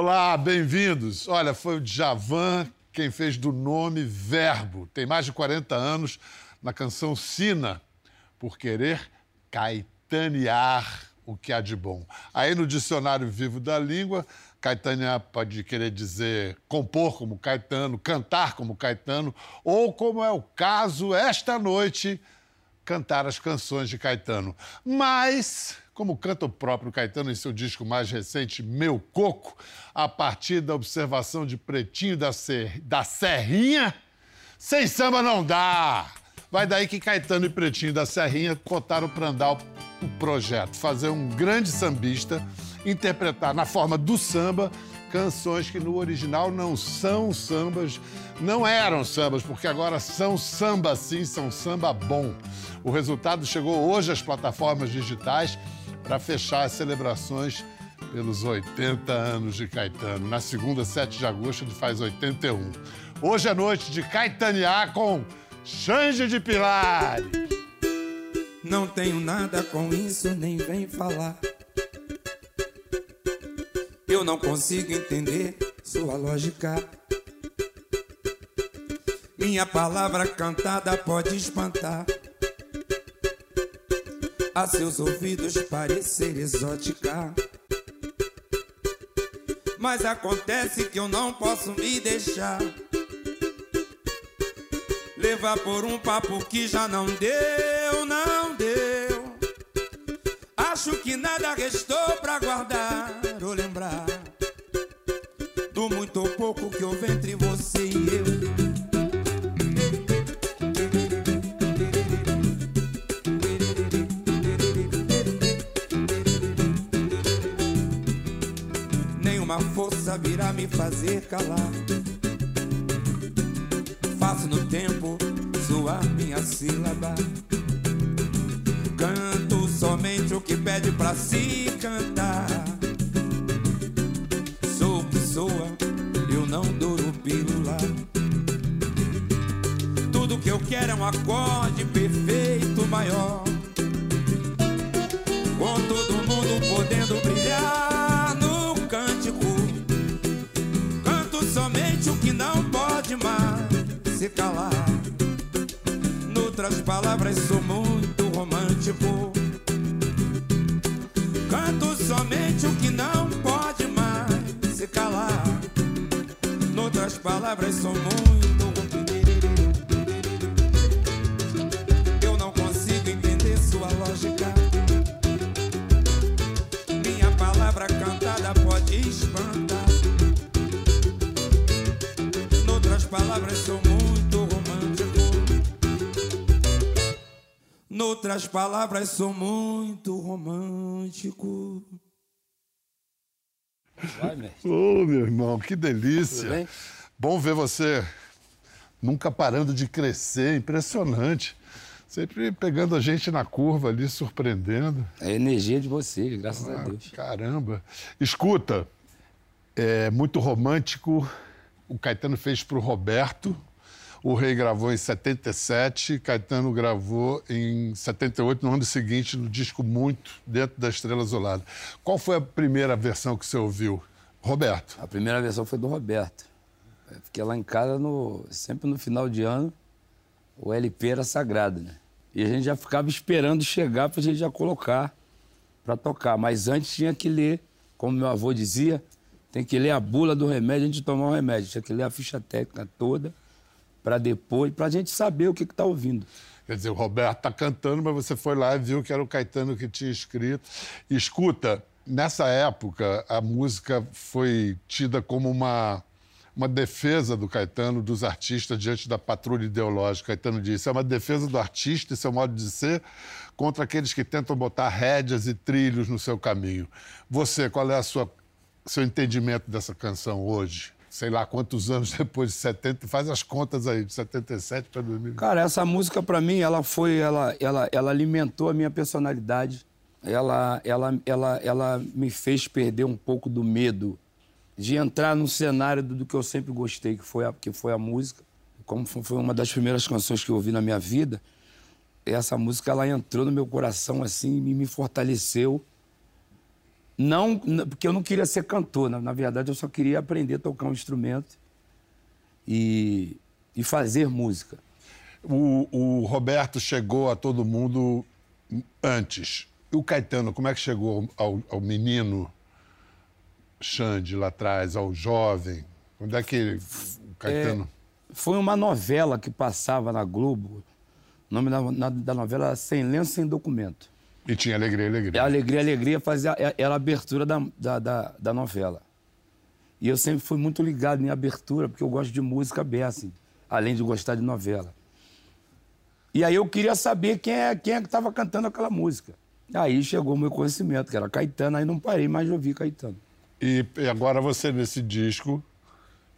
Olá, bem-vindos. Olha, foi o Djavan quem fez do nome verbo. Tem mais de 40 anos na canção Sina, por querer caetanear o que há de bom. Aí no dicionário vivo da língua, Caetânia pode querer dizer compor como Caetano, cantar como Caetano, ou, como é o caso esta noite, cantar as canções de Caetano. Mas, como canta o próprio Caetano em seu disco mais recente, Meu Coco, a partir da observação de Pretinho da, Ser... da Serrinha, sem samba não dá! Vai daí que Caetano e Pretinho da Serrinha contaram para andar o projeto, fazer um grande sambista interpretar na forma do samba canções que no original não são sambas, não eram sambas, porque agora são samba sim, são samba bom. O resultado chegou hoje às plataformas digitais para fechar as celebrações pelos 80 anos de Caetano. Na segunda, 7 de agosto, ele faz 81. Hoje é noite de Caetanear com Xande de Pilares. Não tenho nada com isso, nem vem falar. Eu não consigo entender sua lógica. Minha palavra cantada pode espantar. A seus ouvidos parecer exótica. Mas acontece que eu não posso me deixar levar por um papo que já não deu, não deu. Acho que nada restou pra guardar fazer calar. Faço no tempo soar minha sílaba. Canto somente o que pede pra se cantar. Sou o que soa, eu não duro pílula. Tudo que eu quero é um acorde perfeito maior. Com todo mundo podendo brilhar somente o que não pode mais se calar. Noutras palavras, sou muito romântico. Canto somente o que não pode mais se calar. Noutras palavras, sou muito palavras, sou muito romântico. Noutras palavras, sou muito romântico. Vai, mestre. Ô, meu irmão, que delícia. Bom ver você nunca parando de crescer, impressionante. Sempre pegando a gente na curva ali, surpreendendo. É a energia de vocês, graças a Ah, Deus. Caramba. Escuta, é muito romântico. O Caetano fez para o Roberto. O Rei gravou em 77, Caetano gravou em 78, no ano seguinte, no disco Muito, dentro da Estrela Azulada. Qual foi a primeira versão que você ouviu? Roberto. A primeira versão foi do Roberto. Eu fiquei lá em casa, no- sempre no final de ano, o LP era sagrado, né? E a gente já ficava esperando chegar pra gente já colocar pra tocar. Mas antes tinha que ler, como meu avô dizia, tem que ler a bula do remédio antes de tomar o remédio. Tinha que ler a ficha técnica toda pra depois, pra gente saber o que que tá ouvindo. Quer dizer, o Roberto está cantando, mas você foi lá e viu que era o Caetano que tinha escrito. Escuta, nessa época, a música foi tida como uma, uma defesa do Caetano, dos artistas, diante da patrulha ideológica. Caetano disse: é uma defesa do artista e seu modo de ser contra aqueles que tentam botar rédeas e trilhos no seu caminho. Você, qual é a sua seu entendimento dessa canção hoje? Sei lá quantos anos depois de 70, faz as contas aí, de 77 para 2000. Cara, essa música pra mim, ela foi, ela, ela, ela alimentou a minha personalidade. Ela, ela, ela, ela me fez perder um pouco do medo de entrar no cenário do, do que eu sempre gostei, que foi a, que foi a música. Como foi foi uma das primeiras canções que eu ouvi na minha vida, essa música ela entrou no meu coração assim e me fortaleceu Não, porque eu não queria ser cantor. Na, na verdade, eu só queria aprender a tocar um instrumento e, e fazer música. O, o Roberto chegou a todo mundo antes. E o Caetano, como é que chegou ao, ao menino Xande lá atrás, ao jovem? Onde é que ele- o Caetano... Foi uma novela que passava na Globo. O nome da, da novela era Sem Lenço, Sem Documento. E tinha alegria, alegria. a Alegria, Alegria fazia, era a abertura da, da, da, da novela. E eu sempre fui muito ligado em abertura, porque eu gosto de música assim, além de gostar de novela. E aí eu queria saber quem é, quem é que estava cantando aquela música. Aí chegou o meu conhecimento, que era Caetano, aí não parei mais de ouvir Caetano. E, e agora você, nesse disco,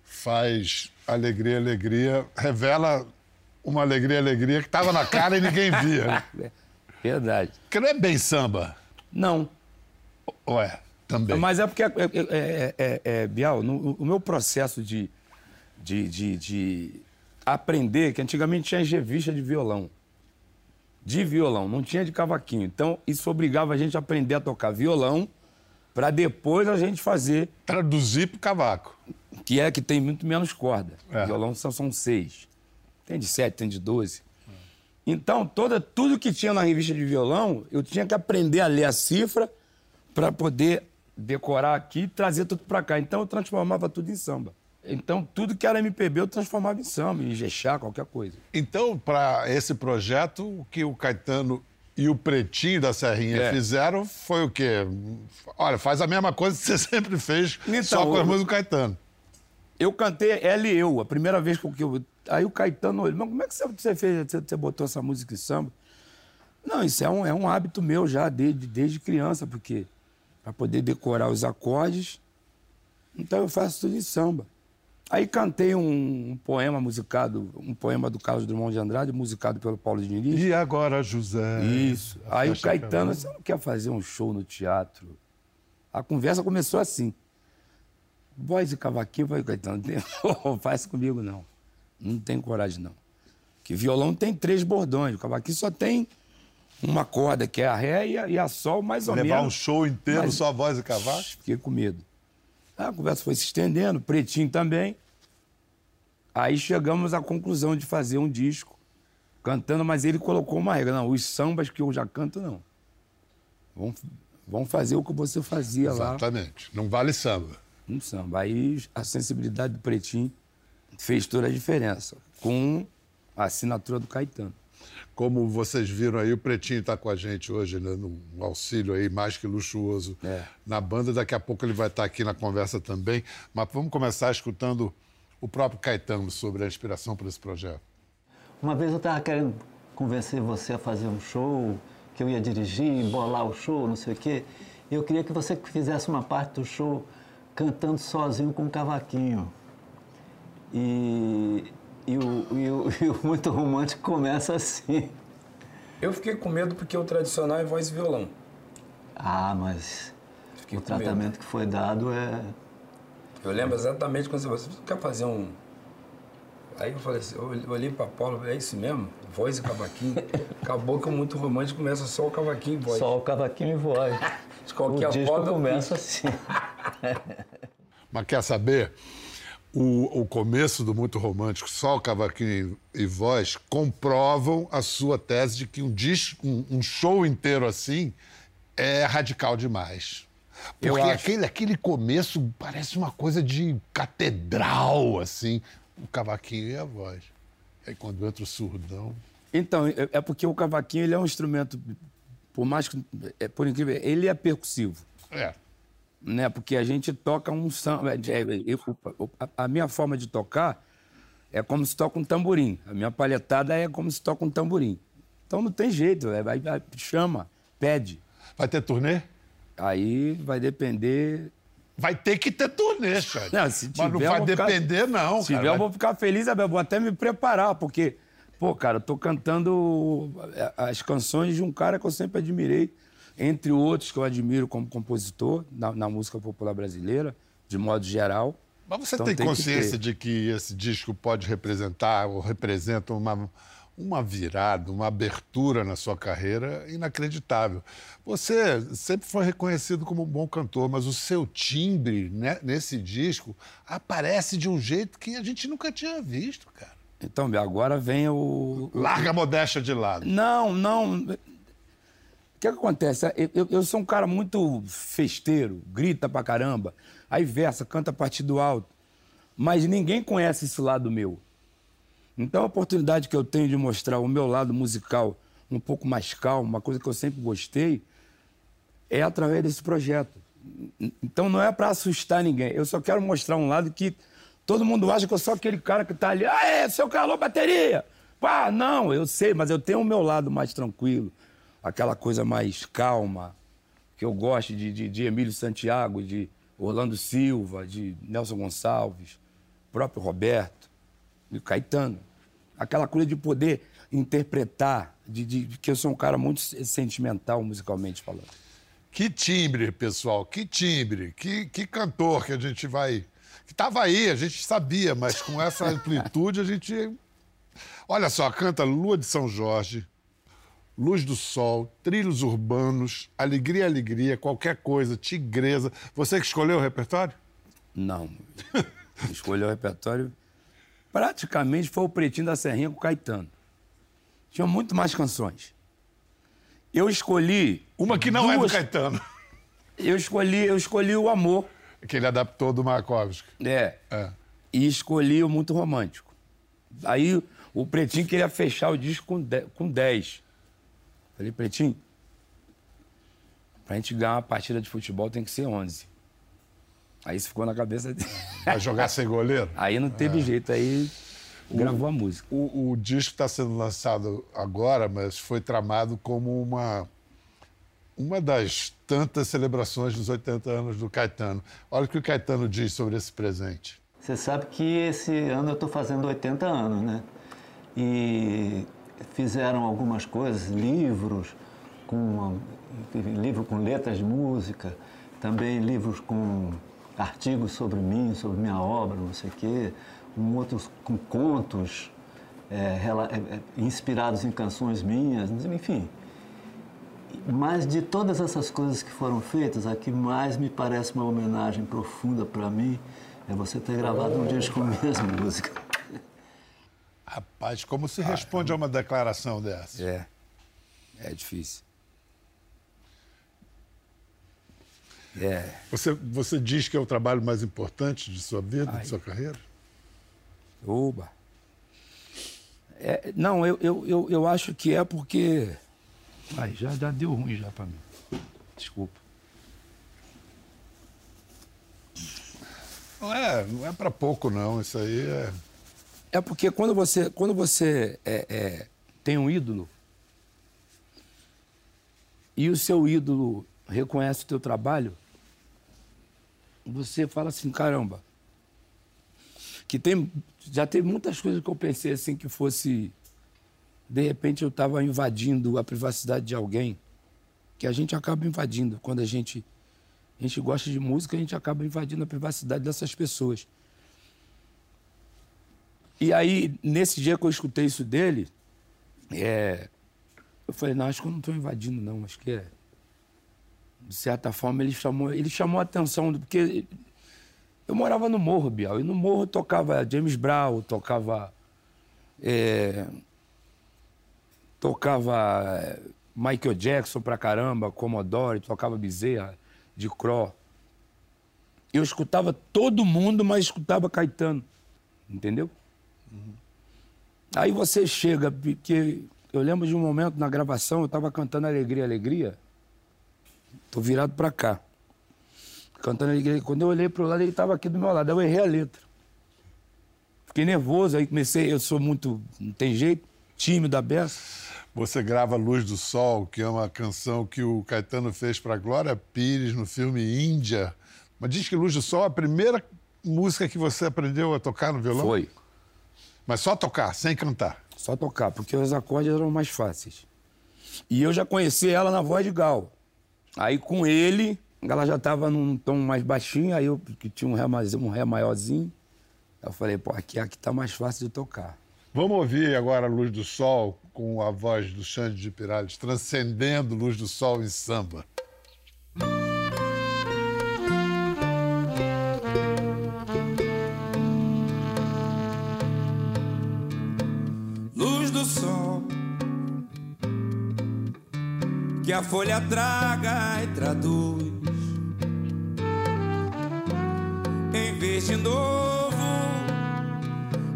faz alegria, alegria, revela uma alegria, alegria que estava na cara e ninguém via. né? Verdade. Porque não é bem samba. Não, Ou é? Também. Mas é porque, é, é, é, é, é, Bial, no- o meu processo de, de, de, de aprender, que antigamente tinha as revistas de violão. De violão, não tinha de cavaquinho. Então, isso obrigava a gente a aprender a tocar violão para depois a gente fazer, Traduzir pro cavaco. que é que tem muito menos corda. É. Violão são, são seis. Tem de sete, tem de doze. Então, toda, tudo que tinha na revista de violão, eu tinha que aprender a ler a cifra para poder decorar aqui e trazer tudo para cá. Então, eu transformava tudo em samba. Então, tudo que era MPB, eu transformava em samba, em jexá, qualquer coisa. Então, para esse projeto, o que o Caetano e o Pretinho da Serrinha É. fizeram foi o quê? Olha, faz a mesma coisa que você sempre fez, Então, só com as o- músicas do Caetano. Eu cantei e Eu, a primeira vez que eu. Aí o Caetano olhou, mas como é que você- fez? Você, botou essa música em samba? Não, isso é um, é um hábito meu já, desde, desde criança, porque para poder decorar os acordes, então eu faço tudo em samba. Aí cantei um, um poema musicado, um poema do Carlos Drummond de Andrade, musicado pelo Paulo Diniz. E agora, José? Isso. Aí o Caetano, você não quer fazer um show no teatro? A conversa começou assim. Voz e cavaquinho, vai, Caetano, faz comigo não. Não tem coragem não. Que violão tem três bordões, o cavaquinho só tem uma corda, que é a ré e a, e a sol, mais ou Levar um menos. show inteiro, Mas- só voz e cavaco? Fiquei com medo. A conversa foi se estendendo, pretinho também. Aí chegamos à conclusão de fazer um disco cantando, mas ele colocou uma regra. Não, os sambas que eu já canto, não. Vamos, vamos fazer o que você fazia lá Exatamente. Não vale samba. no samba. Aí a sensibilidade do pretinho fez toda a diferença, com a assinatura do Caetano. Como vocês viram aí, o Pretinho está com a gente hoje, né, num auxílio aí mais que luxuoso É. na banda. Daqui a pouco ele vai estar aqui na conversa também. Mas vamos começar escutando o próprio Caetano sobre a inspiração para esse projeto. Uma vez eu estava querendo convencer você a fazer um show, que eu ia dirigir, bolar o show, não sei o quê. E eu queria que você fizesse uma parte do show cantando sozinho com um cavaquinho. E, e, o, e, o, e o Muito Romântico começa assim. Eu fiquei com medo porque o tradicional é voz e violão. Ah, mas Fiquei o com medo. tratamento que foi dado é. Eu lembro exatamente quando você falou, você quer fazer um. Aí eu falei assim, eu olhei pra Paula, é isso mesmo? Voz e cavaquinho. Acabou que o muito romântico começa só o cavaquinho e voz. Só o cavaquinho e voz. De O qualquer disco forma, começa assim. Mas quer saber? O, o começo do Muito Romântico, só o cavaquinho e voz, comprovam a sua tese de que um, disco, um, um show inteiro assim é radical demais. Porque aquele, aquele começo parece uma coisa de catedral, assim, o cavaquinho e a voz. Aí quando entra o surdão. Então, é é porque o cavaquinho ele é um instrumento, por mais que, é, por incrível, ele é percussivo. É. né? Porque a gente toca um samba. é, é, eu- a- minha forma de tocar é como se toca um tamborim. A minha palhetada é como se toca um tamborim. Então não tem jeito, é, vai, vai- chama, pede. Vai ter turnê? Aí vai depender. Vai ter que ter turnê, Xande. Não, se Mas não tiver, eu vai ficar- depender, não, Se cara. tiver, eu Vai- vou ficar feliz, Abel, vou até me preparar, porque, pô, cara, eu tô cantando é, as canções de um cara que eu sempre admirei, entre outros que eu admiro como compositor na, na música popular brasileira, de modo geral. Mas você Então tem tem que consciência ter. de que esse disco pode representar ou representa uma, uma virada, uma abertura na sua carreira inacreditável. Você sempre foi reconhecido como um bom cantor, mas o seu timbre né, nesse disco aparece de um jeito que a gente nunca tinha visto, cara. Então, agora vem o. Larga a modéstia de lado. Não, não. O que, acontece? Eu, eu, sou um cara muito festeiro, grita pra caramba, aí versa, canta a partir do alto. Mas ninguém conhece esse lado meu. Então a oportunidade que eu tenho de mostrar o meu lado musical um pouco mais calmo, uma coisa que eu sempre gostei, é através desse projeto. Então não é para assustar ninguém. Eu só quero mostrar um lado que todo mundo acha que eu sou aquele cara que está ali, ah, é, seu calor bateria. Pá, não, eu sei, mas eu tenho o meu lado mais tranquilo, aquela coisa mais calma, que eu gosto de, de, de Emílio Santiago, de Orlando Silva, de Nelson Gonçalves, próprio Roberto e Caetano. Aquela coisa de poder interpretar, de, de, que eu sou um cara muito sentimental musicalmente falando. Que timbre, pessoal, que timbre, que, que cantor que a gente vai. Que estava aí, a gente sabia, mas com essa amplitude a gente. Olha só, canta Lua de São Jorge, Luz do Sol, Trilhos Urbanos, Alegria, Alegria, qualquer coisa, Tigresa. Você que escolheu o repertório? Não. Escolheu o repertório praticamente foi o Pretinho da Serrinha com o Caetano. Tinha muito mais canções. Eu escolhi. Uma que não duas... é do Caetano. Eu escolhi, eu escolhi o Amor. Que ele adaptou do Markovski. É. é. E escolhi o Muito Romântico. Aí o Pretinho queria fechar o disco com 10. Falei, Pretinho, pra gente ganhar uma partida de futebol tem que ser 11. Aí isso ficou na cabeça dele. Vai jogar sem goleiro? Aí não teve é. jeito, aí o, gravou a música. O, o disco está sendo lançado agora, mas foi tramado como uma, uma das tantas celebrações dos 80 anos do Caetano. Olha o que o Caetano diz sobre esse presente. Você sabe que esse ano eu estou fazendo 80 anos, né? E fizeram algumas coisas, livros com livro com letras de música, também livros com artigos sobre mim, sobre minha obra, não sei o quê, um outros com contos é, é, é, inspirados em canções minhas, enfim. Mas de todas essas coisas que foram feitas, a que mais me parece uma homenagem profunda para mim é você ter gravado um disco com minhas músicas. Rapaz, como se responde a uma declaração dessa? É, é difícil. É. Você, você diz que é o trabalho mais importante de sua vida, Ai. de sua carreira? Oba! É, não, eu, eu, eu, eu, acho que é porque. Ai, já, já deu ruim já para mim. Desculpa. Não é, não é para pouco, não. Isso aí é. É porque quando você, quando você é, é, tem um ídolo e o seu ídolo reconhece o teu trabalho, você fala assim, caramba. Que tem. Já tem muitas coisas que eu pensei assim que fosse. De repente eu estava invadindo a privacidade de alguém. Que a gente acaba invadindo. Quando a gente, a gente gosta de música, a gente acaba invadindo a privacidade dessas pessoas. E aí, nesse dia que eu escutei isso dele, é, eu falei, não, acho que eu não estou invadindo, não. Acho que é de certa forma, ele chamou, ele chamou a atenção, porque eu morava no Morro, Bial, e no Morro tocava James Brown, tocava. É, tocava é, Michael Jackson pra caramba, Commodore, tocava Bezerra, de Cro. Eu escutava todo mundo, mas escutava Caetano. Entendeu? Uhum. Aí você chega, porque eu lembro de um momento na gravação, eu estava cantando Alegria, Alegria. Tô virado para cá. Cantando a igreja. Quando eu olhei pro lado, ele estava aqui do meu lado. Eu errei a letra. Fiquei nervoso, aí comecei, eu sou muito, não tem jeito, tímido, aberto. Você grava Luz do Sol, que é uma canção que o Caetano fez para Glória Pires no filme Índia. Mas diz que Luz do Sol é a primeira música que você aprendeu a tocar no violão? Foi. Mas só tocar, sem cantar? Só tocar, porque os acordes eram mais fáceis. E eu já conheci ela na voz de Gal. Aí com ele, ela já estava num tom mais baixinho, aí eu que tinha um ré, mais, um ré maiorzinho. Eu falei, pô, aqui, aqui tá mais fácil de tocar. Vamos ouvir agora a Luz do Sol com a voz do Xande de Pirales, transcendendo Luz do Sol em samba. Que a folha traga e traduz em verde novo,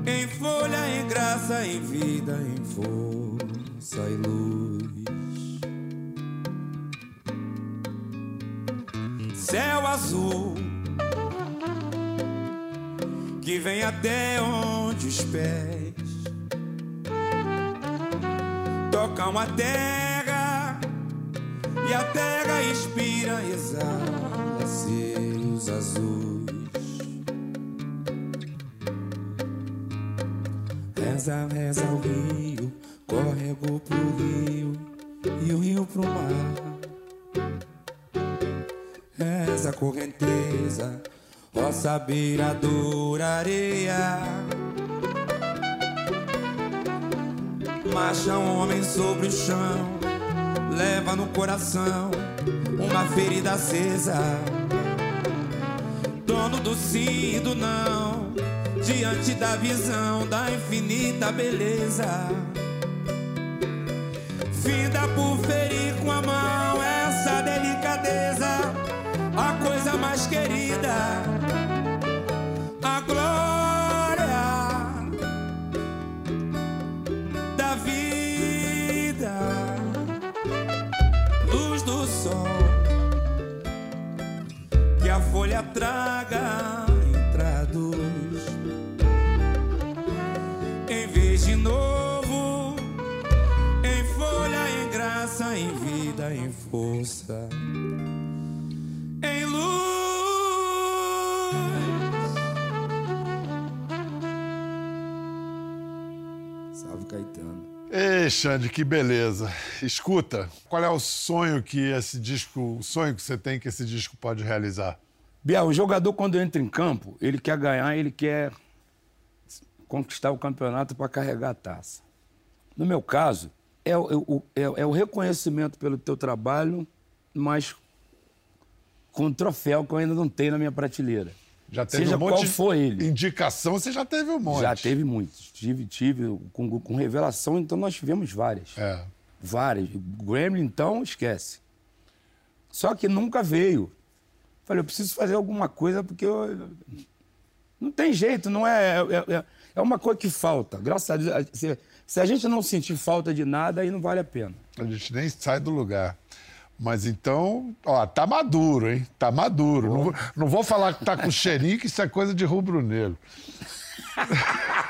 em folha, em graça, em vida, em força e luz. Céu azul que vem até onde os pés tocam a terra e a terra inspira e exala seus azuis. Reza, reza o rio, córrego pro rio e o rio pro mar. Reza correnteza, roça beiradoura, areia. Marcha um homem sobre o chão, leva no coração uma ferida acesa. Dono do sim e do não, diante da visão da infinita beleza. Finda por ferir com a mão essa delicadeza, a coisa mais querida, folha traga e traduz em vez de novo, em folha, em graça, em vida, em força, em luz. Salve Caetano. Ei, Xande, que beleza. Escuta, qual é o sonho que esse disco, o sonho que você tem que esse disco pode realizar? Biel, o jogador, quando entra em campo, ele quer ganhar, ele quer conquistar o campeonato para carregar a taça. No meu caso, é o, é o- é- é o reconhecimento pelo teu trabalho, mas com um troféu que eu ainda não tenho na minha prateleira. Já teve Seja um monte qual for ele. indicação, você já teve um monte. Já teve muitos. Tive, tive, com, com revelação, então nós tivemos várias. É. Várias. Gremlin, então, esquece. Só que nunca veio. Falei, eu preciso fazer alguma coisa porque eu... não tem jeito, não é, é, é- é uma coisa que falta. Graças a Deus, se, se a gente não sentir falta de nada, aí não vale a pena. A gente nem sai do lugar. Mas então, ó, tá maduro, hein? Tá maduro. Não, vou- não vou falar que tá com cheirinho, que isso é coisa de rubro-negro.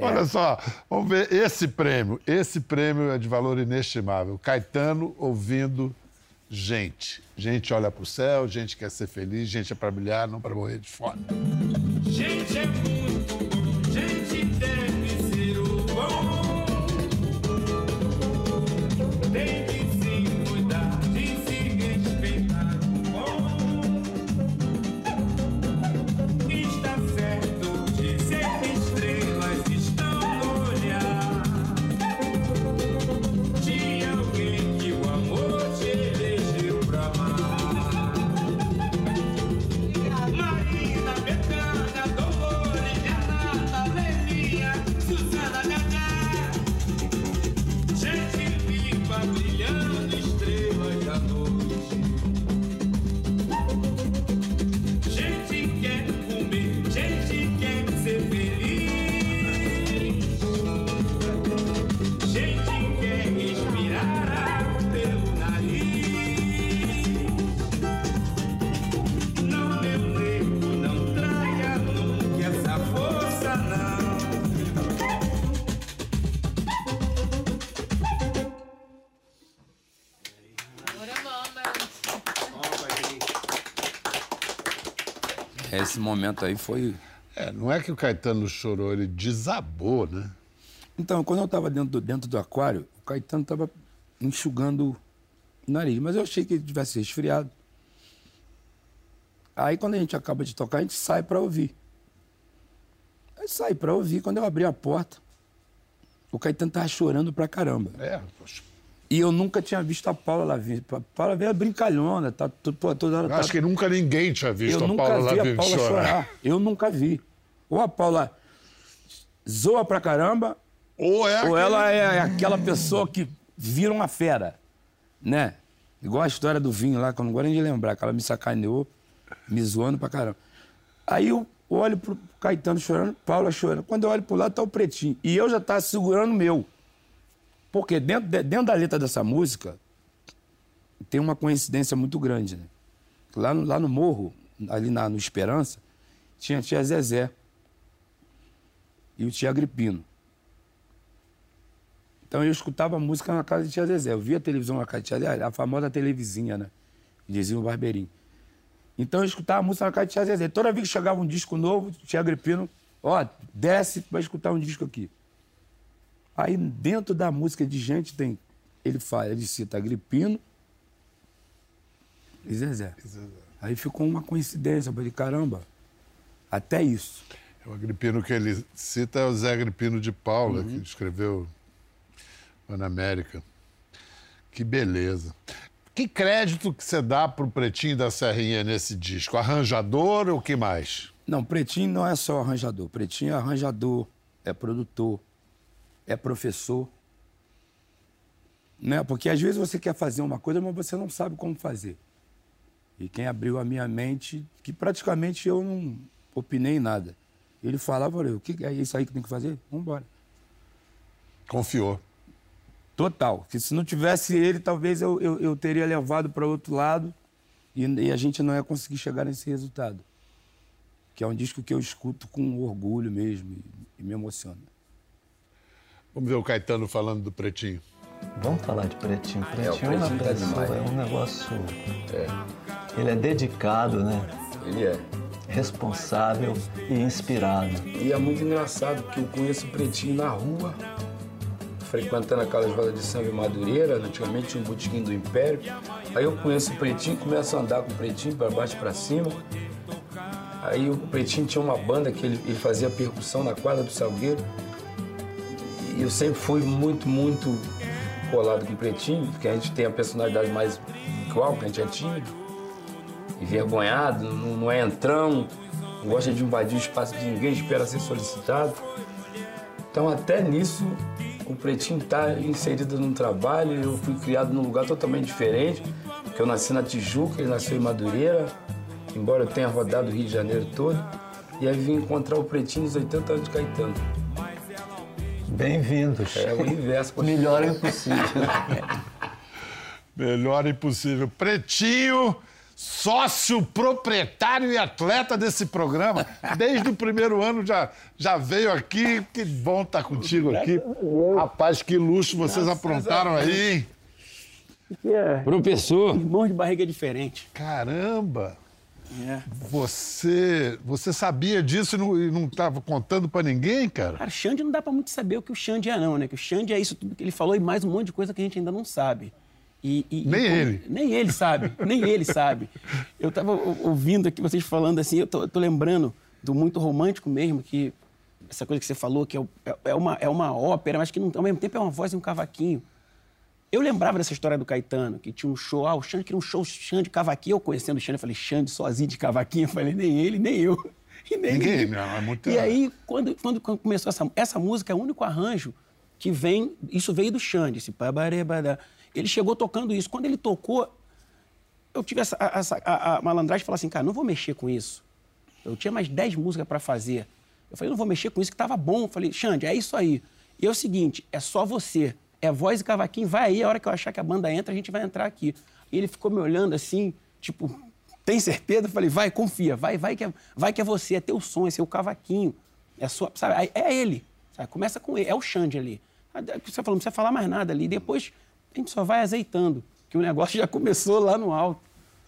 Olha só, vamos ver esse prêmio. Esse prêmio é de valor inestimável. Caetano ouvindo gente. Gente olha pro céu, gente quer ser feliz, gente é para brilhar, não para morrer de fome. Gente é Esse momento aí foi. É, não é que o Caetano chorou, ele desabou, né? Então, quando eu estava dentro, do- dentro do aquário, o Caetano estava enxugando o nariz, mas eu achei que ele tivesse resfriado. Aí, quando a gente acaba de tocar, a gente sai para ouvir. Aí saí pra ouvir. Quando eu abri a porta, o Caetano tava chorando pra caramba. É, poxa. E eu nunca tinha visto a Paula Lavigne. A Paula veio brincalhona, tá, pô, toda hora tá... acho que nunca ninguém tinha visto Eu a nunca Paula Lavigne a Paula chorar. chorar. Eu nunca vi. Ou a Paula zoa pra caramba, Ou é ou aquele- ela é aquela pessoa que vira uma fera, né? Igual a história do vinho lá, que eu não gosto nem de lembrar, que ela me sacaneou, me zoando pra caramba. Aí eu olho pro Caetano chorando, Paula chorando. Quando eu olho pro lado, tá o Pretinho. E eu já tava segurando o meu. Porque dentro, de- dentro da letra dessa música, tem uma coincidência muito grande, né? Lá no, lá no morro, ali na, no Esperança, tinha a tia Zezé e o tia Agripino. Então eu escutava música na casa de tia Zezé. Eu via televisão na casa de tia Zezé, a famosa televisinha, né? Dizia o Barbeirinho. Então eu escutava música na casa de tia Zezé. Toda vez que chegava um disco novo, tia Agripino, ó, desce pra escutar um disco aqui. Aí dentro da música de gente tem. Ele fala, ele cita Agripino e Zezé. Aí ficou uma coincidência. Eu falei, caramba, até isso. O Agripino que ele cita é o Zé Agripino de Paula, Uhum. que escreveu Ana América. Que beleza. Que crédito que você dá pro Pretinho da Serrinha nesse disco? Arranjador ou o que mais? Não, Pretinho não é só arranjador. Pretinho é arranjador, é produtor, é professor. Né? Porque às vezes você quer fazer uma coisa, mas você não sabe como fazer. E quem abriu a minha mente, que praticamente eu não opinei em nada. Ele falava, falei, o que é isso aí que tem que fazer? Vamos embora. Confiou. Total. Que se não tivesse ele, talvez eu, eu, eu teria levado para outro lado e, e a gente não ia conseguir chegar nesse resultado. Que é um disco que eu escuto com orgulho mesmo e, e me emociona. Vamos ver o Caetano falando do Pretinho. Vamos falar de Pretinho. o Pretinho é uma Pretinho tá pessoa, demais. é um negócio. Ele é dedicado, né? Ele é. Responsável e inspirado. E é muito engraçado porque eu conheço o Pretinho na rua, frequentando aquelas rodas de samba Madureira, antigamente tinha um botequim do Império. Aí eu conheço o Pretinho, começo a andar com o Pretinho para baixo e para cima. Aí o Pretinho tinha uma banda que ele, ele fazia percussão na quadra do Salgueiro. Eu sempre fui muito, muito colado com o Pretinho, porque a gente tem a personalidade mais igual, porque a gente é tímido envergonhado, não, não é entrão, não gosta de invadir o espaço de ninguém, espera ser solicitado. Então, até nisso, o Pretinho está inserido num trabalho. Eu fui criado num lugar totalmente diferente, porque eu nasci na Tijuca, ele nasceu em Madureira, embora eu tenha rodado o Rio de Janeiro todo. E aí vim encontrar o Pretinho nos 80 anos de Caetano. Bem-vindos. É o inverso. pô. Melhor é impossível. Melhor impossível. Pretinho, sócio, proprietário e atleta desse programa. Desde o primeiro ano já, já veio aqui. Que bom estar contigo aqui. Rapaz, que luxo vocês aprontaram aí. hein? Professor, Irmão de barriga diferente. Caramba! É. Você, você sabia disso e não- e estava contando pra ninguém, cara? Cara, Xande não dá pra muito saber o que o Xande é, não, né? Que o Xande é isso tudo que ele falou e mais um monte de coisa que a gente ainda não sabe. E, e- e Nem como- ele. Nem ele sabe, nem ele sabe. Eu tava ou- ouvindo aqui vocês falando assim, eu tô, eu tô lembrando do muito romântico mesmo, que essa coisa que você falou, que é, é- é uma, é uma ópera, mas que não- ao mesmo tempo é uma voz e um cavaquinho. Eu lembrava dessa história do Caetano, que tinha um show, ah, o Xande queria um show, Xande cavaquinho. Eu conhecendo o Xande, eu falei, Xande sozinho de cavaquinho. Eu falei, nem ele, nem eu. E nem Ninguém, não, é muito- E aí, quando, quando, começou essa, essa música, é o único arranjo que vem, isso veio do Xande, esse pabarebadá. Ele chegou tocando isso. Quando ele tocou, eu tive essa, a- essa, a, a malandragem de falar assim, cara, não vou mexer com isso. Eu tinha mais 10 músicas para fazer. Eu falei, não vou mexer com isso, que tava bom. Eu falei, Xande, é isso aí. E é o seguinte, é só você. É voz e cavaquinho, vai aí, a hora que eu achar que a banda entra, a gente vai entrar aqui. E ele ficou me olhando assim, tipo, tem certeza? Eu falei, vai, confia, vai, vai que é, vai que é você, é teu som, é seu cavaquinho. É sua, sabe? É ele. sabe? Começa com ele, é o Xande ali. Aí Você falou, não precisa falar mais nada ali. Depois a gente só vai azeitando, que o negócio já começou lá no alto.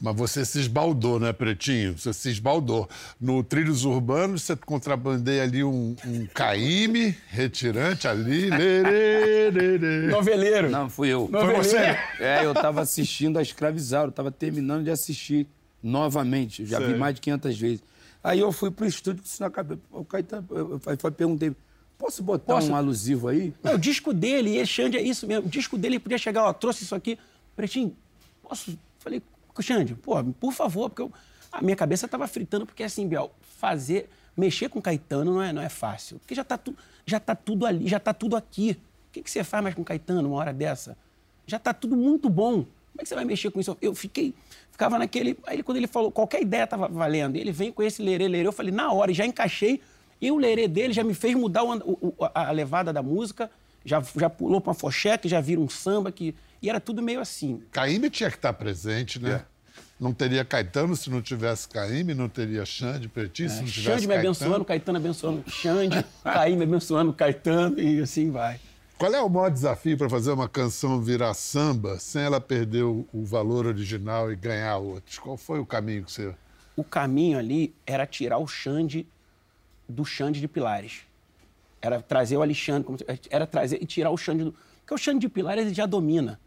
Mas você se esbaldou, né, Pretinho? Você se esbaldou. No Trilhos Urbanos, você contrabandeia ali um, um caíme retirante ali. Lê, lê, lê, lê. Noveleiro. Não, fui eu. Foi você? É, eu tava assistindo a Escravizauro, tava terminando de assistir novamente. Eu já Sei. vi mais de 500 vezes. Aí eu fui pro estúdio com isso na cabeça. O Caetano, eu, eu, eu perguntei, posso botar Posso? um alusivo aí? Não, o disco dele, e Xande, é isso mesmo. O disco dele podia chegar, ó, trouxe isso aqui. Pretinho, posso? Falei, Xande, pô, por favor, porque eu- a minha cabeça tava fritando, porque assim, Biel, fazer, mexer com Caetano não é, não é fácil. Porque já tá, tu, já tá tudo ali, já tá tudo aqui. O que, que você faz mais com Caetano uma hora dessa? Já tá tudo muito bom. Como é que você vai mexer com isso? Eu fiquei, ficava naquele. Aí quando ele falou, qualquer ideia tava valendo. Ele vem com esse lerê, lerê. Eu falei, na hora, e já encaixei. E o lerê dele já me fez mudar o o- a levada da música. Já, já pulou pra fochete, já vira um samba. Que, e era tudo meio assim. Caíme tinha que estar presente, né? É. Não teria Caetano se não tivesse Caíme, não teria Xande, Pretinho se não tivesse Xande me abençoando, Caetano abençoando Xande, Caí me abençoando Caetano, e assim vai. Qual é o maior desafio para fazer uma canção virar samba sem ela perder o, o valor original e ganhar outros? Qual foi o caminho que você... O caminho ali era tirar o Xande do Xande de Pilares. Era trazer o Alexandre, era trazer e tirar o Xande do. Porque o Xande de Pilares ele já domina.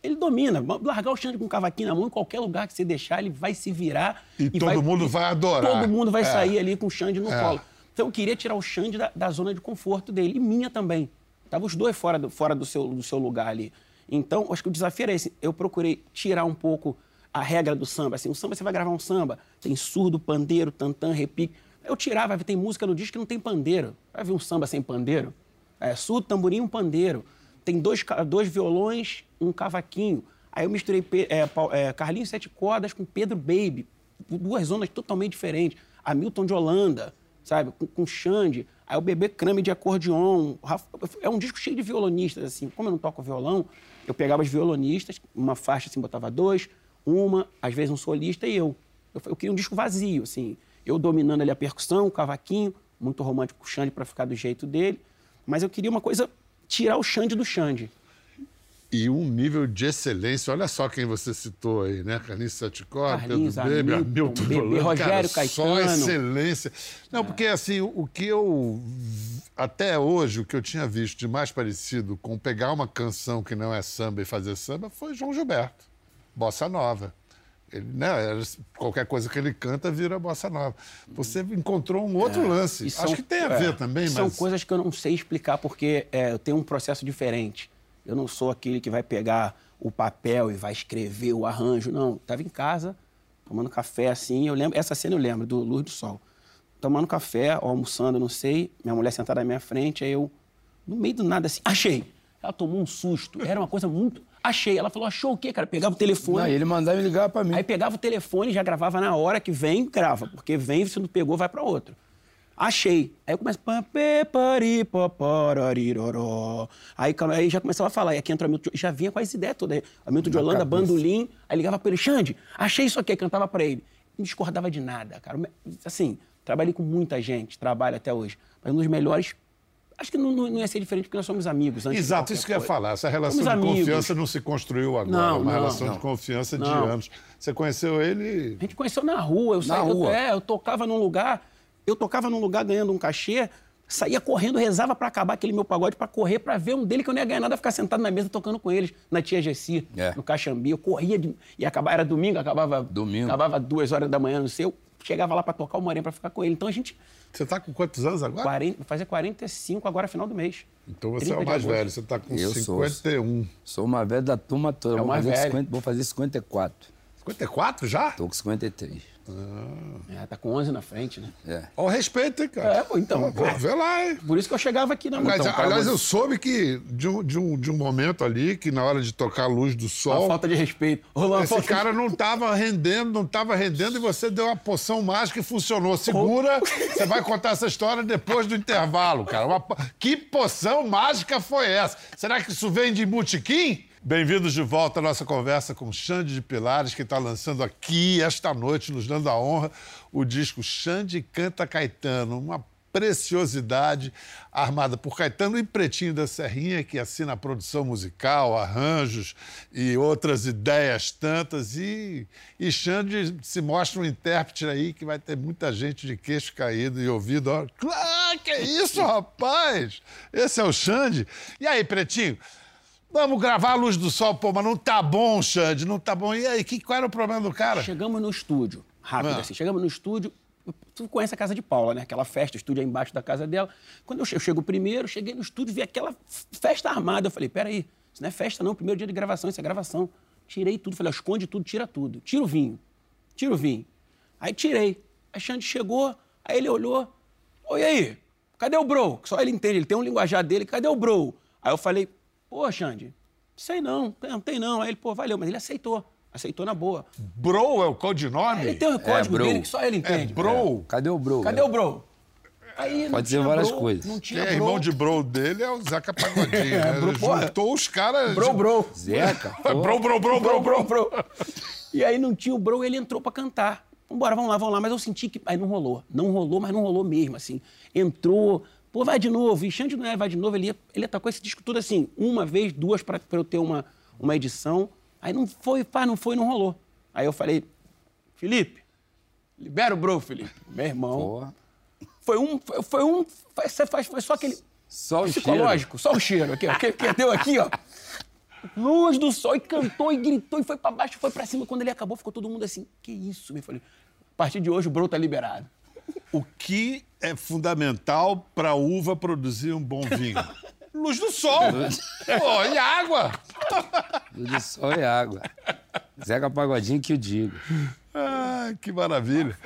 Ele domina. Largar o Xande com o cavaquinho na mão, em qualquer lugar que você deixar, ele vai se virar. E todo mundo vai adorar. Todo mundo vai É. sair ali com o Xande no É. colo. Então eu queria tirar o Xande da, da zona de conforto dele. E minha também. Tava os dois fora do, fora do, seu, do seu lugar ali. Então, acho que o desafio era esse. Eu procurei tirar um pouco a regra do samba. Assim, o samba, você vai gravar um samba, tem surdo, pandeiro, tantã, repique. Eu tirava, tem música no disco que não tem pandeiro. Vai ver um samba sem pandeiro? É, surdo, tamborim, um pandeiro. Tem dois, dois violões, um cavaquinho. Aí eu misturei é, é, Carlinhos Sete Cordas com Pedro Baby. Duas zonas totalmente diferentes. Hamilton de Holanda, sabe? Com, com Xande. Aí o Bebê Crame de acordeon. É um disco cheio de violonistas, assim. Como eu não toco violão, eu pegava os violonistas, uma faixa assim, botava dois, uma, às vezes um solista e eu. Eu, eu queria um disco vazio, assim. Eu dominando ali a percussão, o cavaquinho, muito romântico com o Xande para ficar do jeito dele. Mas eu queria uma coisa, tirar o Xande do Xande. E um nível de excelência. Olha só quem você citou aí, né? Carlinhos Cordas, Pedro Baby, Hamilton, Holanda. Rogério cara, Só Caetano. excelência. Não, porque assim, o que eu... Até hoje, o que eu tinha visto de mais parecido com pegar uma canção que não é samba e fazer samba foi João Gilberto. Bossa Nova. Ele, né, qualquer coisa que ele canta vira bossa nova. Você encontrou um outro lance. E Acho são- que tem a ver é, também, São mas coisas que eu não sei explicar porque é, eu tenho um processo diferente. Eu não sou aquele que vai pegar o papel e vai escrever o arranjo. Não, estava em casa, tomando café assim. Eu lembro, essa cena eu lembro, do Luz do Sol. Tomando café, ou almoçando, não sei. Minha mulher sentada na minha frente, aí eu, no meio do nada assim, achei. Ela tomou um susto. Era uma coisa muito. Achei. Ela falou, achou o quê, cara? Pegava o telefone. Não, ele mandava me ligar pra mim. Aí pegava o telefone, já gravava na hora que vem, grava. Porque vem, se não pegou, vai pra outro. Achei. Aí eu começo. Aí, aí já começava a falar. E aqui entra o. Já vinha com as ideias todas. Hamilton de Holanda, bandolim. Aí ligava pra ele, Xande, achei isso aqui. Cantava pra ele. Não discordava de nada, cara. Assim, trabalhei com muita gente, trabalho até hoje. Mas um dos melhores. Acho que não, não ia ser diferente porque nós somos amigos. antes Exato, isso que eu ia falar. Essa relação Somos de amigos. confiança não se construiu agora. Não, é uma não, relação não. de confiança de anos. Você conheceu ele. A gente conheceu na rua. Eu saía, rua. Eu, é, eu tocava num lugar, eu tocava num lugar ganhando um cachê, saía correndo, rezava pra acabar aquele meu pagode pra correr, pra ver um dele que eu não ia ganhar nada, ficar sentado na mesa tocando com eles, na Tia Gessi, É. no Caxambi. Eu corria de, e acabava, era domingo, acabava Domingo. acabava duas horas da manhã, não sei, eu chegava lá pra tocar uma horinha pra ficar com ele. Então a gente, Você está com quantos anos agora? 40, fazer 45 agora final do mês. Então você 30 é o mais velho, você está com Eu sou. 51. Sou uma velha da turma toda. É o vou, mais fazer velho. 50, vou fazer 54. 54 já? Tô com 53. É, tá com 11 na frente, né? É. Ó, o respeito, hein, cara? É, pô, então, Pô, vê lá, hein? Por isso que eu chegava aqui na Aliás, então, aliás, você- eu soube que de um, de, um, de um momento ali, que na hora de tocar a luz do Uma sol, falta de respeito. Rolando esse de- cara não estava rendendo, não estava rendendo, e você deu uma poção mágica e funcionou. Segura, você vai contar essa história depois do intervalo, cara. Uma Que poção mágica foi essa? Será que isso vem de Botequim? Bem-vindos de volta à nossa conversa com Xande de Pilares, que está lançando aqui, esta noite, nos dando a honra, o disco Xande Canta Caetano, uma preciosidade armada por Caetano e Pretinho da Serrinha, que assina a produção musical, arranjos e outras ideias tantas. E, e Xande se mostra um intérprete aí que vai ter muita gente de queixo caído e ouvido. Claro, que é isso, rapaz! Esse é o Xande. E aí, Pretinho? Vamos gravar a Luz do Sol, pô, mas não tá bom, Xande, não tá bom. E aí, que, qual era o problema do cara? Chegamos no estúdio, rápido Ah. assim. Chegamos no estúdio, tu conhece a casa de Paula, né? Aquela festa, o estúdio é embaixo da casa dela. Quando eu che- eu chego primeiro, cheguei no estúdio, vi aquela festa armada. Eu falei, peraí, isso não é festa não, primeiro dia de gravação, isso é gravação. Tirei tudo, falei, esconde tudo, tira tudo. Tira o vinho, tira o vinho. Aí tirei. Aí Xande chegou, aí ele olhou, oi aí, cadê o bro? Só ele entende, ele tem um linguajar dele, cadê o bro? Aí eu falei, pô, Xande, sei não, não tem não. Aí ele, pô, valeu, mas ele aceitou, aceitou na boa. Bro é o codinome? Ele tem um código bro. dele que só ele É entende. bro. Cadê o bro? Cadê o bro? Aí Pode ser tinha várias bro, coisas. Não Quem tinha é bro. irmão de bro dele é o Zeca Pagodinho. né? bro, porra. Juntou os caras. Bro, bro. Zeca? É. Bro, bro, bro, bro, bro. bro. E aí não tinha o bro, ele entrou pra cantar. Vambora, vamos lá, vamos lá. Mas eu senti que. Aí não rolou. Não rolou, mas não rolou mesmo, assim. Entrou, pô, vai de novo. E Xande não é, vai de novo. Ele, ele atacou esse disco tudo assim, uma vez, duas, pra, pra eu ter uma, uma edição. Aí não foi, pá, não foi, não rolou. Aí eu falei, Felipe, libera o bro, Felipe. Meu irmão. Porra. Foi um. Foi, foi um. Foi, você faz- foi só aquele. Só o psicológico, só o cheiro. Aqui, ó, que, que deu aqui, ó. Luz do sol, e cantou, e gritou, e foi pra baixo, foi pra cima. Quando ele acabou, ficou todo mundo assim, que isso? Eu falei, a partir de hoje o bro tá liberado. O que é fundamental para a uva produzir um bom vinho? Luz do sol. Pô, e água. Luz do sol e água. Zeca Pagodinho que eu digo. Ah, que maravilha.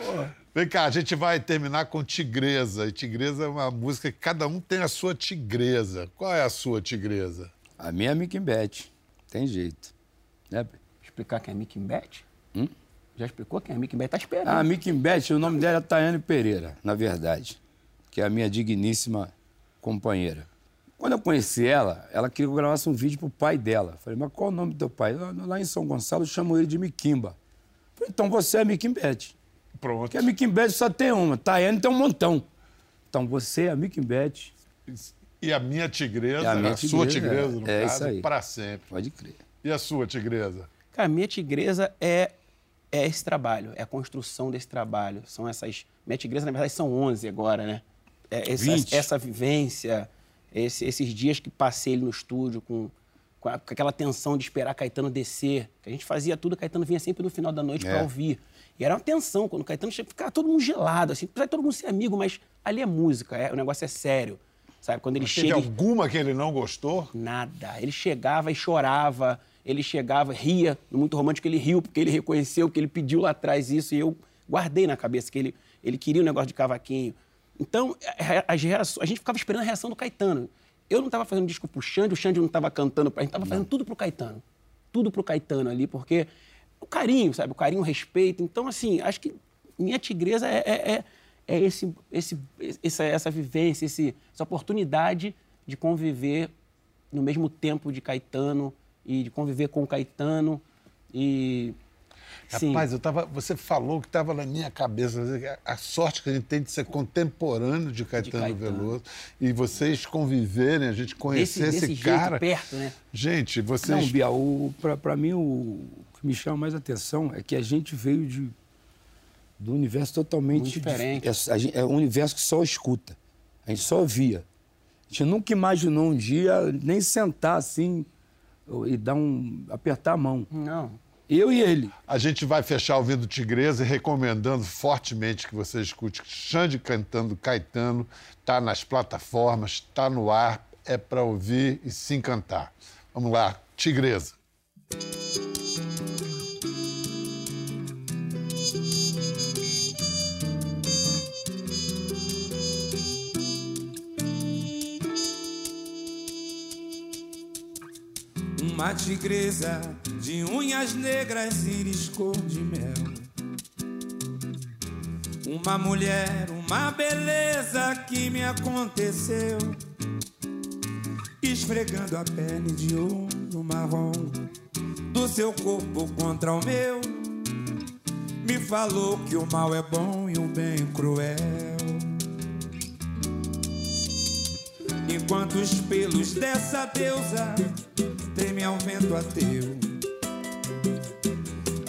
Vem cá, a gente vai terminar com Tigresa. E Tigresa é uma música que cada um tem a sua tigresa. Qual é a sua tigresa? A minha é Mickey Bet. Tem jeito. Né? Explicar quem é Mickey Bet? Hum? Já explicou quem é Mickey Bet? Tá esperando. Ah, a Mickey Bet, o nome dela é Tayane Pereira, na verdade. Que é a minha digníssima companheira. Quando eu conheci ela, ela queria que eu gravasse um vídeo pro pai dela. Falei, mas qual o nome do teu pai? Lá, em São Gonçalo chamam ele de Miquimba. Falei, então você é Mickey Bet. Pronto. Porque a Mickey Bet só tem uma, Tayane tem um montão. Então você é a Mickey Bet, E a minha tigresa, É a minha a sua tigresa, tigresa, no é caso, isso aí. para sempre. pode crer. E a sua tigresa? Cara, a minha tigresa é, é esse trabalho, é a construção desse trabalho. São essas. Minha tigresa, na verdade, são 11 agora, né? É essa, 20. essa vivência, esse- esses dias que passei ali no estúdio com, com, a- com aquela tensão de esperar Caetano descer. A gente fazia tudo, Caetano vinha sempre no final da noite É. pra ouvir. E era uma tensão, quando o Caetano chegava, ficava todo mundo gelado, assim, apesar de todo mundo ser amigo, mas ali é música, é, o negócio é sério. Sabe? Quando ele Mas teve chega. e- alguma que ele não gostou? Nada. Ele chegava e chorava, ele chegava, ria, muito romântico ele riu, porque ele reconheceu que ele pediu lá atrás isso, e eu guardei na cabeça que ele, ele queria um negócio de cavaquinho. Então, a- as reações, a gente ficava esperando a reação do Caetano. Eu não estava fazendo disco pro Xande, o Xande não estava cantando, pra- a gente estava fazendo tudo pro Caetano. Tudo pro Caetano ali, porque o carinho, sabe? O carinho, o respeito. Então, assim, acho que minha tigresa é, é, é- é esse, esse, essa, essa vivência, esse, essa oportunidade de conviver no mesmo tempo de Caetano e de conviver com o Caetano e sim, Rapaz, eu tava, você falou que estava na minha cabeça. A sorte que a gente tem de ser contemporâneo de Caetano, Caetano. Veloso. E vocês conviverem, a gente desse, conhecer desse esse jeito cara. perto, né? Gente, Não, vocês. Bia, o, pra, pra mim o, o que me chama mais atenção é que a gente veio de, do universo totalmente Muito diferente. dif- É, é um universo que só escuta. A gente só ouvia. A gente nunca imaginou um dia nem sentar assim e dar um. apertar a mão. Não. Eu e ele. A gente vai fechar ouvindo Tigresa e recomendando fortemente que você escute Xande cantando Caetano. Está nas plataformas, está no ar, é para ouvir e se encantar. Vamos lá, Tigresa. Uma tigresa de unhas negras, íris cor de mel. Uma mulher, uma beleza que me aconteceu. Esfregando a pele de ouro marrom do seu corpo contra o meu. Me falou que o mal é bom e o bem cruel. Enquanto os pelos dessa deusa tremem ao vento ateu.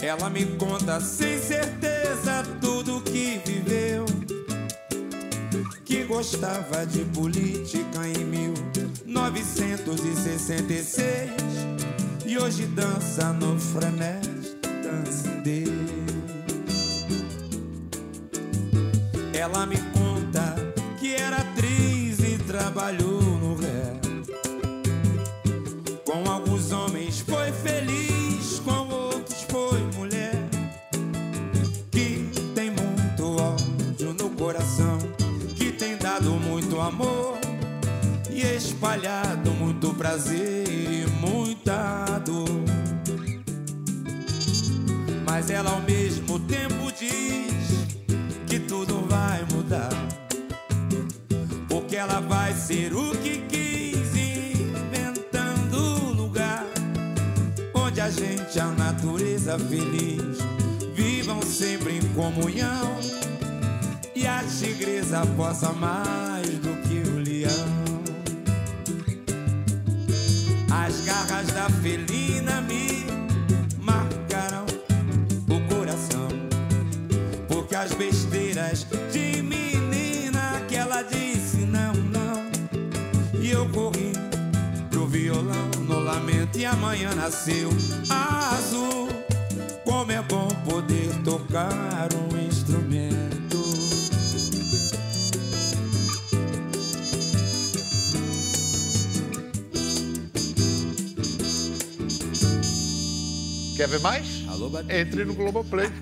Ela me conta sem certeza tudo que viveu. Que gostava de política em 1966 e hoje dança no frenético dance. Ela me conta que era atriz e trabalhou amor e espalhado muito prazer e muita dor. Mas ela ao mesmo tempo diz que tudo vai mudar. Porque ela vai ser o que quis, inventando o lugar onde a gente, a natureza feliz, vivam sempre em comunhão. E a tigresa possa mais do que o leão. As garras da felina me marcarão o coração. Porque as besteiras de menina que ela disse não, não. E eu corri pro violão no lamento e amanhã nasceu azul. Como é bom poder tocar um instrumento. Quer ver mais? Alô. Entre no Globoplay.